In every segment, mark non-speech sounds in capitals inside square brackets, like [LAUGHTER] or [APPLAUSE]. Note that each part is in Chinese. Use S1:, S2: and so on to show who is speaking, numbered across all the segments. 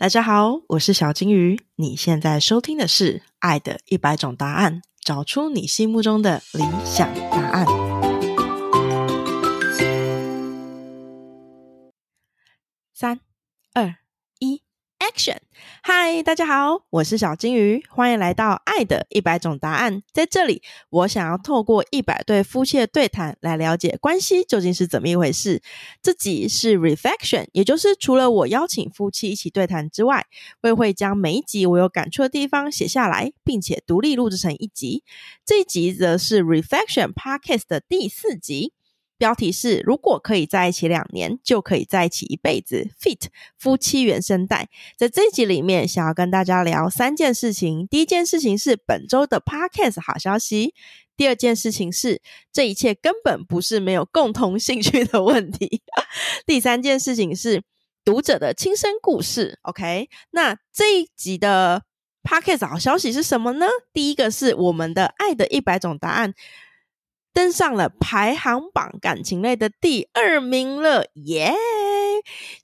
S1: 大家好，我是小金鱼。你现在收听的是《爱的一百种答案》，找出你心目中的理想答案。三、二、Action！嗨，大家好，我是小金鱼，欢迎来到《爱的一百种答案》。在这里，我想要透过一百对夫妻的对谈，来了解关系究竟是怎么一回事。这集是 Reflection，也就是除了我邀请夫妻一起对谈之外，我也会将每一集我有感触的地方写下来，并且独立录制成一集。这一集则是 Reflection Podcast 的第四集。标题是：如果可以在一起两年，就可以在一起一辈子。Fit 夫妻原声带，在这一集里面，想要跟大家聊三件事情。第一件事情是本周的 Podcast 好消息；第二件事情是这一切根本不是没有共同兴趣的问题；[LAUGHS] 第三件事情是读者的亲身故事。OK，那这一集的 Podcast 好消息是什么呢？第一个是我们的《爱的一百种答案》。登上了排行榜感情类的第二名了，耶！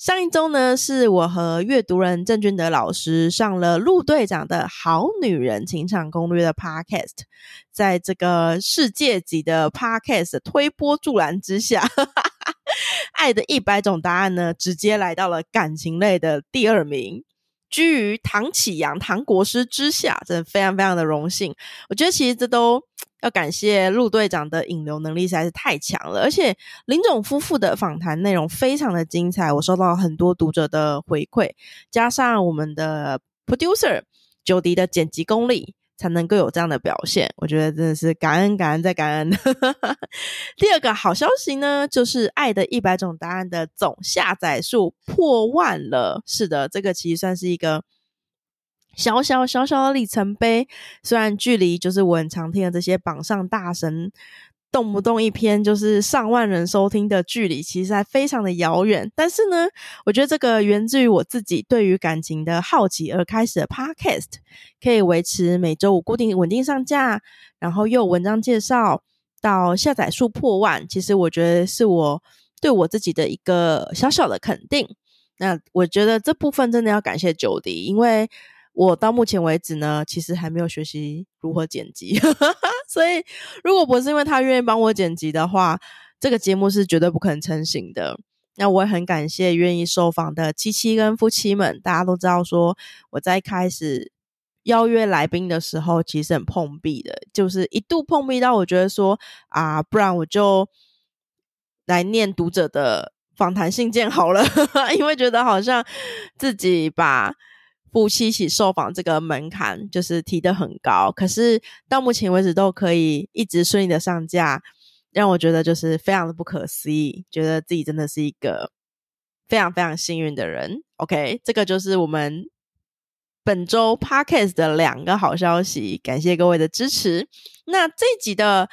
S1: 上一周呢，是我和阅读人郑俊德老师上了陆队长的好女人情场攻略的 Podcast，在这个世界级的 Podcast 推波助澜之下，[LAUGHS] 爱的一百种答案呢，直接来到了感情类的第二名。居于唐启阳、唐国师之下，真的非常非常的荣幸。我觉得其实这都要感谢陆队长的引流能力实在是太强了，而且林总夫妇的访谈内容非常的精彩，我收到很多读者的回馈，加上我们的 producer 九迪的剪辑功力。才能够有这样的表现，我觉得真的是感恩感恩再感恩。[LAUGHS] 第二个好消息呢，就是《爱的一百种答案》的总下载数破万了。是的，这个其实算是一个小小小小的里程碑，虽然距离就是我很常听的这些榜上大神。动不动一篇就是上万人收听的距离，其实还非常的遥远。但是呢，我觉得这个源自于我自己对于感情的好奇而开始的 Podcast，可以维持每周五固定稳定上架，然后又有文章介绍到下载数破万，其实我觉得是我对我自己的一个小小的肯定。那我觉得这部分真的要感谢九迪，因为。我到目前为止呢，其实还没有学习如何剪辑，[LAUGHS] 所以如果不是因为他愿意帮我剪辑的话，这个节目是绝对不可能成型的。那我也很感谢愿意受访的七七跟夫妻们，大家都知道说我在开始邀约来宾的时候，其实很碰壁的，就是一度碰壁到我觉得说啊，不然我就来念读者的访谈信件好了，[LAUGHS] 因为觉得好像自己把。夫妻一起受访这个门槛就是提的很高，可是到目前为止都可以一直顺利的上架，让我觉得就是非常的不可思议，觉得自己真的是一个非常非常幸运的人。OK，这个就是我们本周 Podcast 的两个好消息，感谢各位的支持。那这集的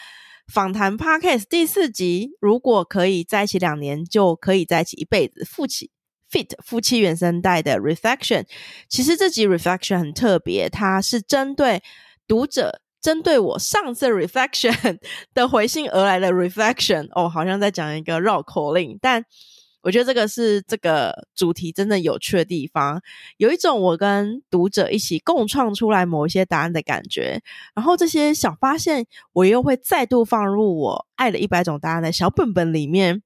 S1: 访谈 Podcast 第四集，如果可以在一起两年，就可以在一起一辈子，夫妻。Fit 夫妻原声带的 Reflection，其实这集 Reflection 很特别，它是针对读者，针对我上次 Reflection [LAUGHS] 的回信而来的 Reflection。哦，好像在讲一个绕口令，但我觉得这个是这个主题真的有趣的地方，有一种我跟读者一起共创出来某一些答案的感觉。然后这些小发现，我又会再度放入我爱的一百种答案的小本本里面。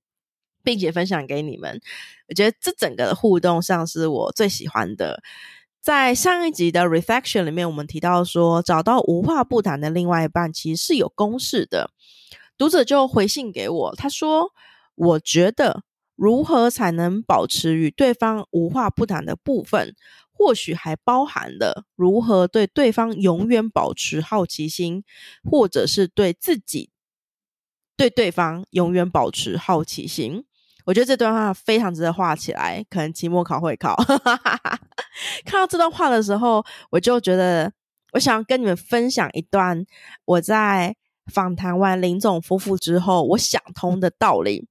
S1: 并且分享给你们，我觉得这整个互动上是我最喜欢的。在上一集的 reflection 里面，我们提到说，找到无话不谈的另外一半其实是有公式的。读者就回信给我，他说：“我觉得如何才能保持与对方无话不谈的部分，或许还包含了如何对对方永远保持好奇心，或者是对自己对对方永远保持好奇心。”我觉得这段话非常值得画起来，可能期末考会考。[LAUGHS] 看到这段话的时候，我就觉得我想要跟你们分享一段我在访谈完林总夫妇之后，我想通的道理。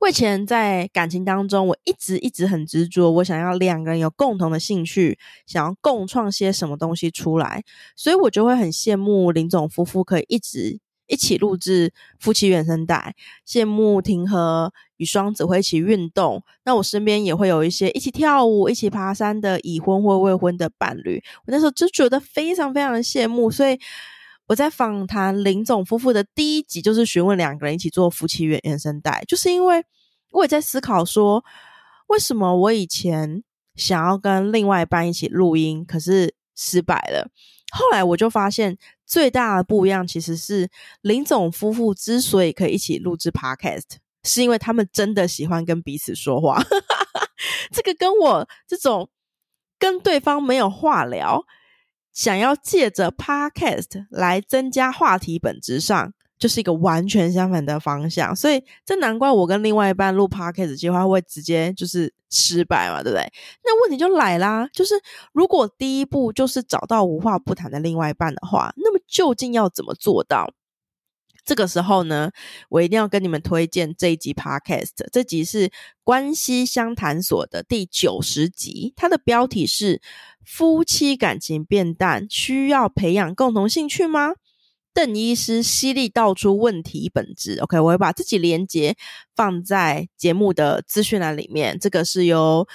S1: 我以前在感情当中，我一直一直很执着，我想要两个人有共同的兴趣，想要共创些什么东西出来，所以我就会很羡慕林总夫妇可以一直一起录制夫妻原声带，羡慕庭和与双子会一起运动。那我身边也会有一些一起跳舞、一起爬山的已婚或未婚的伴侣，我那时候就觉得非常非常的羡慕。所以我在访谈林总夫妇的第一集，就是询问两个人一起做夫妻原原声带，就是因为我也在思考说，为什么我以前想要跟另外一半一起录音，可是失败了。后来我就发现，最大的不一样其实是林总夫妇之所以可以一起录制 Podcast，是因为他们真的喜欢跟彼此说话。[LAUGHS] 这个跟我这种跟对方没有话聊，想要借着 Podcast 来增加话题，本质上。就是一个完全相反的方向，所以这难怪我跟另外一半录 podcast 计划会直接就是失败嘛，对不对？那问题就来啦，就是如果第一步就是找到无话不谈的另外一半的话，那么究竟要怎么做到？这个时候呢，我一定要跟你们推荐这一集 podcast，这集是关系相谈所的第九十集，它的标题是“夫妻感情变淡，需要培养共同兴趣吗？”邓医师犀利道出问题本质。OK，我会把自己连接放在节目的资讯栏里面。这个是由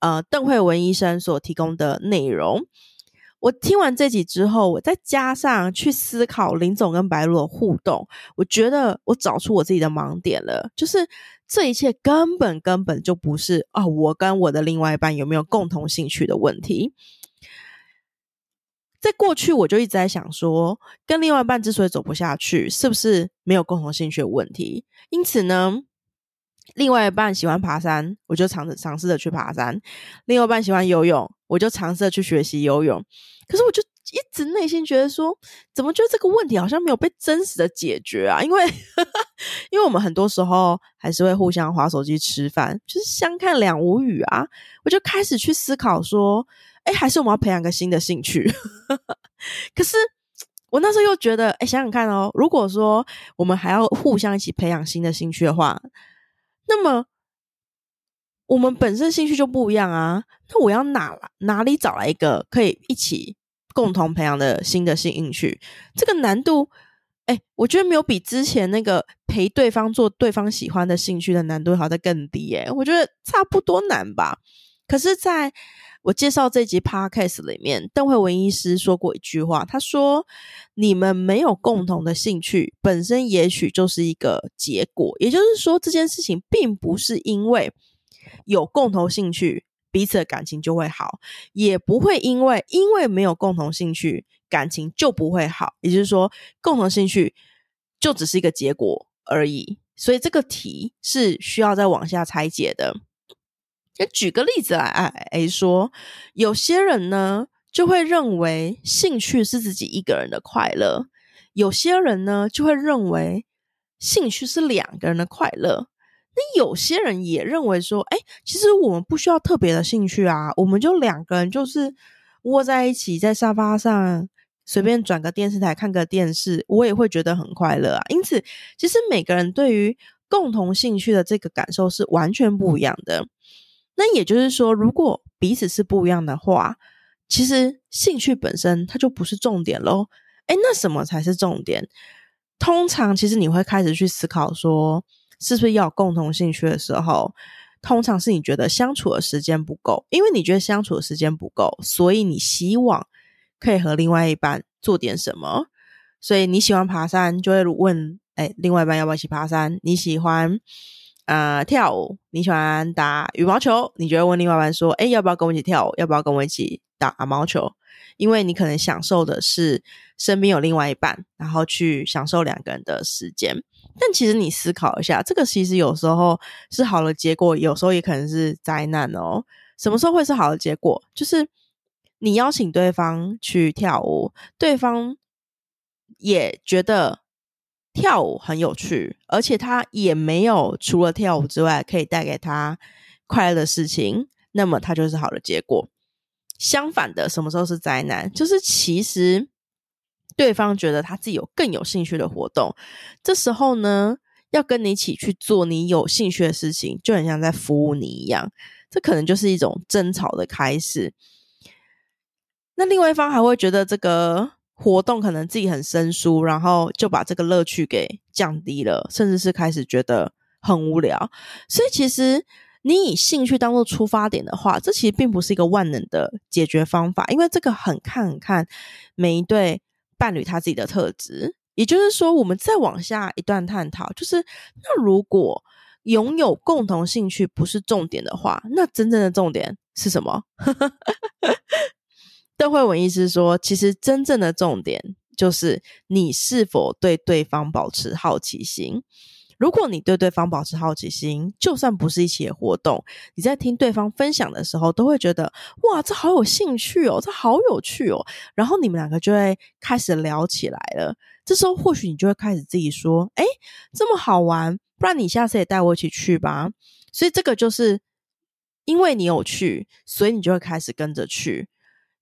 S1: 呃邓慧文医生所提供的内容。我听完这集之后，我再加上去思考林总跟白露的互动，我觉得我找出我自己的盲点了。就是这一切根本根本就不是啊，我跟我的另外一半有没有共同兴趣的问题。在过去，我就一直在想说，跟另外一半之所以走不下去，是不是没有共同兴趣的问题？因此呢，另外一半喜欢爬山，我就尝试尝试着去爬山；另外一半喜欢游泳，我就尝试着去学习游泳。可是，我就一直内心觉得说，怎么觉得这个问题好像没有被真实的解决啊？因为，[LAUGHS] 因为我们很多时候还是会互相划手机吃饭，就是相看两无语啊。我就开始去思考说。哎，还是我们要培养个新的兴趣。可是我那时候又觉得，哎，想想看哦，如果说我们还要互相一起培养新的兴趣的话，那么我们本身兴趣就不一样啊。那我要哪哪里找来一个可以一起共同培养的新的兴趣？这个难度，哎，我觉得没有比之前那个陪对方做对方喜欢的兴趣的难度好的更低。哎，我觉得差不多难吧。可是，在我介绍这集 podcast 里面，邓慧文医师说过一句话，他说：“你们没有共同的兴趣，本身也许就是一个结果。也就是说，这件事情并不是因为有共同兴趣，彼此的感情就会好，也不会因为因为没有共同兴趣，感情就不会好。也就是说，共同兴趣就只是一个结果而已。所以，这个题是需要再往下拆解的。”举个例子来来说，有些人呢就会认为兴趣是自己一个人的快乐，有些人呢就会认为兴趣是两个人的快乐。那有些人也认为说，哎，其实我们不需要特别的兴趣啊，我们就两个人就是窝在一起，在沙发上随便转个电视台看个电视，我也会觉得很快乐啊。因此，其实每个人对于共同兴趣的这个感受是完全不一样的。那也就是说，如果彼此是不一样的话，其实兴趣本身它就不是重点喽。哎，那什么才是重点？通常其实你会开始去思考说，是不是要有共同兴趣的时候，通常是你觉得相处的时间不够，因为你觉得相处的时间不够，所以你希望可以和另外一半做点什么。所以你喜欢爬山，就会问哎，另外一半要不要一起爬山？你喜欢？呃，跳舞，你喜欢打羽毛球？你觉得问另外一半说，哎，要不要跟我一起跳舞？要不要跟我一起打羽毛球？因为你可能享受的是身边有另外一半，然后去享受两个人的时间。但其实你思考一下，这个其实有时候是好的结果，有时候也可能是灾难哦。什么时候会是好的结果？就是你邀请对方去跳舞，对方也觉得。跳舞很有趣，而且他也没有除了跳舞之外可以带给他快乐的事情，那么他就是好的结果。相反的，什么时候是灾难？就是其实对方觉得他自己有更有兴趣的活动，这时候呢，要跟你一起去做你有兴趣的事情，就很像在服务你一样，这可能就是一种争吵的开始。那另外一方还会觉得这个。活动可能自己很生疏，然后就把这个乐趣给降低了，甚至是开始觉得很无聊。所以其实你以兴趣当做出发点的话，这其实并不是一个万能的解决方法，因为这个很看很看每一对伴侣他自己的特质。也就是说，我们再往下一段探讨，就是那如果拥有共同兴趣不是重点的话，那真正的重点是什么？[LAUGHS] 邓慧文意思说，其实真正的重点就是你是否对对方保持好奇心。如果你对对方保持好奇心，就算不是一起的活动，你在听对方分享的时候，都会觉得哇，这好有兴趣哦，这好有趣哦。然后你们两个就会开始聊起来了。这时候或许你就会开始自己说：“哎，这么好玩，不然你下次也带我一起去吧。”所以这个就是因为你有去，所以你就会开始跟着去。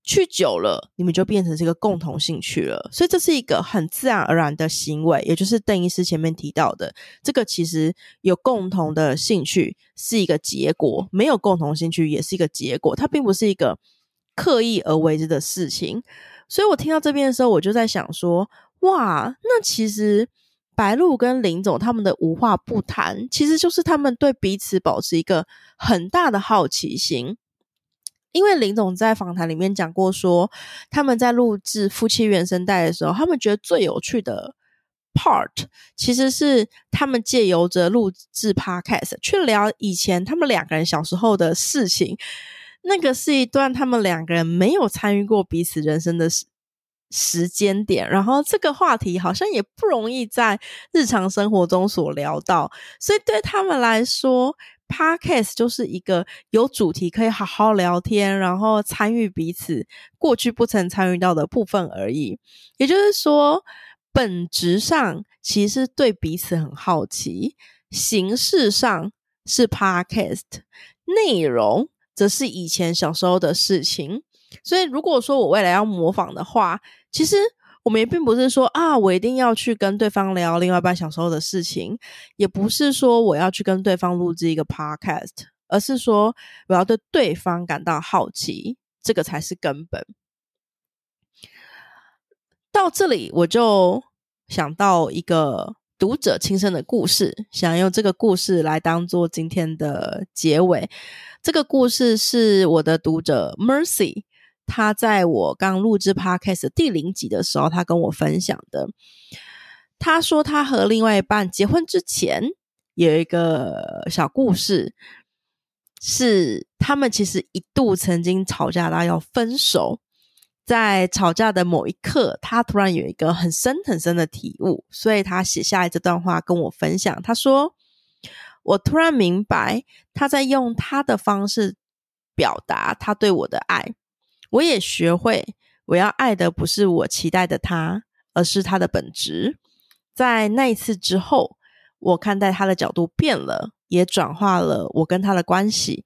S1: 去久了，你们就变成这个共同兴趣了，所以这是一个很自然而然的行为，也就是邓医师前面提到的，这个其实有共同的兴趣是一个结果，没有共同兴趣也是一个结果，它并不是一个刻意而为之的事情。所以我听到这边的时候，我就在想说，哇，那其实白鹿跟林总他们的无话不谈，其实就是他们对彼此保持一个很大的好奇心。因为林总在访谈里面讲过，说他们在录制夫妻原声带的时候，他们觉得最有趣的 part 其实是他们借由着录制 podcast 去聊以前他们两个人小时候的事情。那个是一段他们两个人没有参与过彼此人生的时时间点，然后这个话题好像也不容易在日常生活中所聊到，所以对他们来说。Podcast 就是一个有主题可以好好聊天，然后参与彼此过去不曾参与到的部分而已。也就是说，本质上其实对彼此很好奇，形式上是 Podcast，内容则是以前小时候的事情。所以，如果说我未来要模仿的话，其实。我们也并不是说啊，我一定要去跟对方聊另外半小时候的事情，也不是说我要去跟对方录制一个 podcast，而是说我要对对方感到好奇，这个才是根本。到这里，我就想到一个读者亲身的故事，想用这个故事来当做今天的结尾。这个故事是我的读者 Mercy。他在我刚录制 podcast 第零集的时候，他跟我分享的，他说他和另外一半结婚之前有一个小故事，是他们其实一度曾经吵架到要分手，在吵架的某一刻，他突然有一个很深很深的体悟，所以他写下来这段话跟我分享。他说：“我突然明白，他在用他的方式表达他对我的爱。”我也学会，我要爱的不是我期待的他，而是他的本质。在那一次之后，我看待他的角度变了，也转化了我跟他的关系。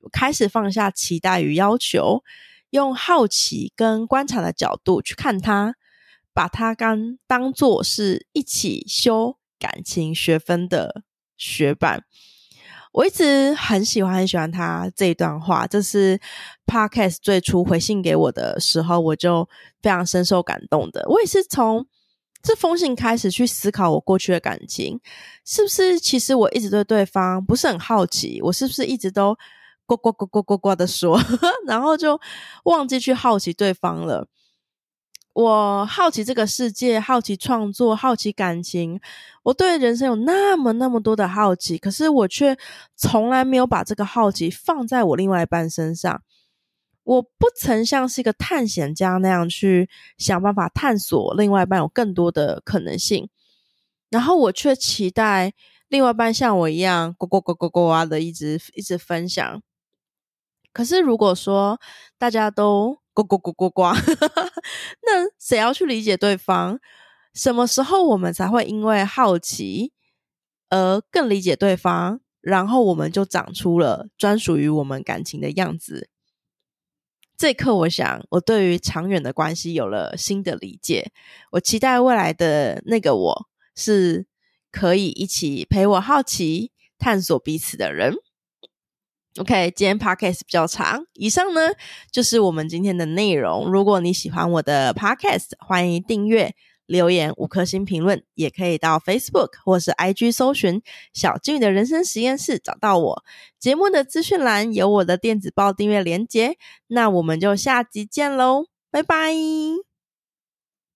S1: 我开始放下期待与要求，用好奇跟观察的角度去看他，把他刚当做是一起修感情学分的学伴。我一直很喜欢很喜欢他这一段话，这是 Podcast 最初回信给我的时候，我就非常深受感动的。我也是从这封信开始去思考我过去的感情，是不是其实我一直对对方不是很好奇，我是不是一直都呱呱呱呱呱呱的说，[LAUGHS] 然后就忘记去好奇对方了。我好奇这个世界，好奇创作，好奇感情。我对人生有那么那么多的好奇，可是我却从来没有把这个好奇放在我另外一半身上。我不曾像是一个探险家那样去想办法探索另外一半有更多的可能性，然后我却期待另外一半像我一样呱呱呱呱呱啊的一直一直分享。可是如果说大家都呱呱呱呱呱，[LAUGHS] 那谁要去理解对方？什么时候我们才会因为好奇而更理解对方？然后我们就长出了专属于我们感情的样子。这一刻，我想我对于长远的关系有了新的理解。我期待未来的那个我是可以一起陪我好奇、探索彼此的人。OK，今天 Podcast 比较长，以上呢就是我们今天的内容。如果你喜欢我的 Podcast，欢迎订阅、留言五颗星评论，也可以到 Facebook 或是 IG 搜寻“小金鱼的人生实验室”找到我。节目的资讯栏有我的电子报订阅连接。那我们就下集见喽，拜拜。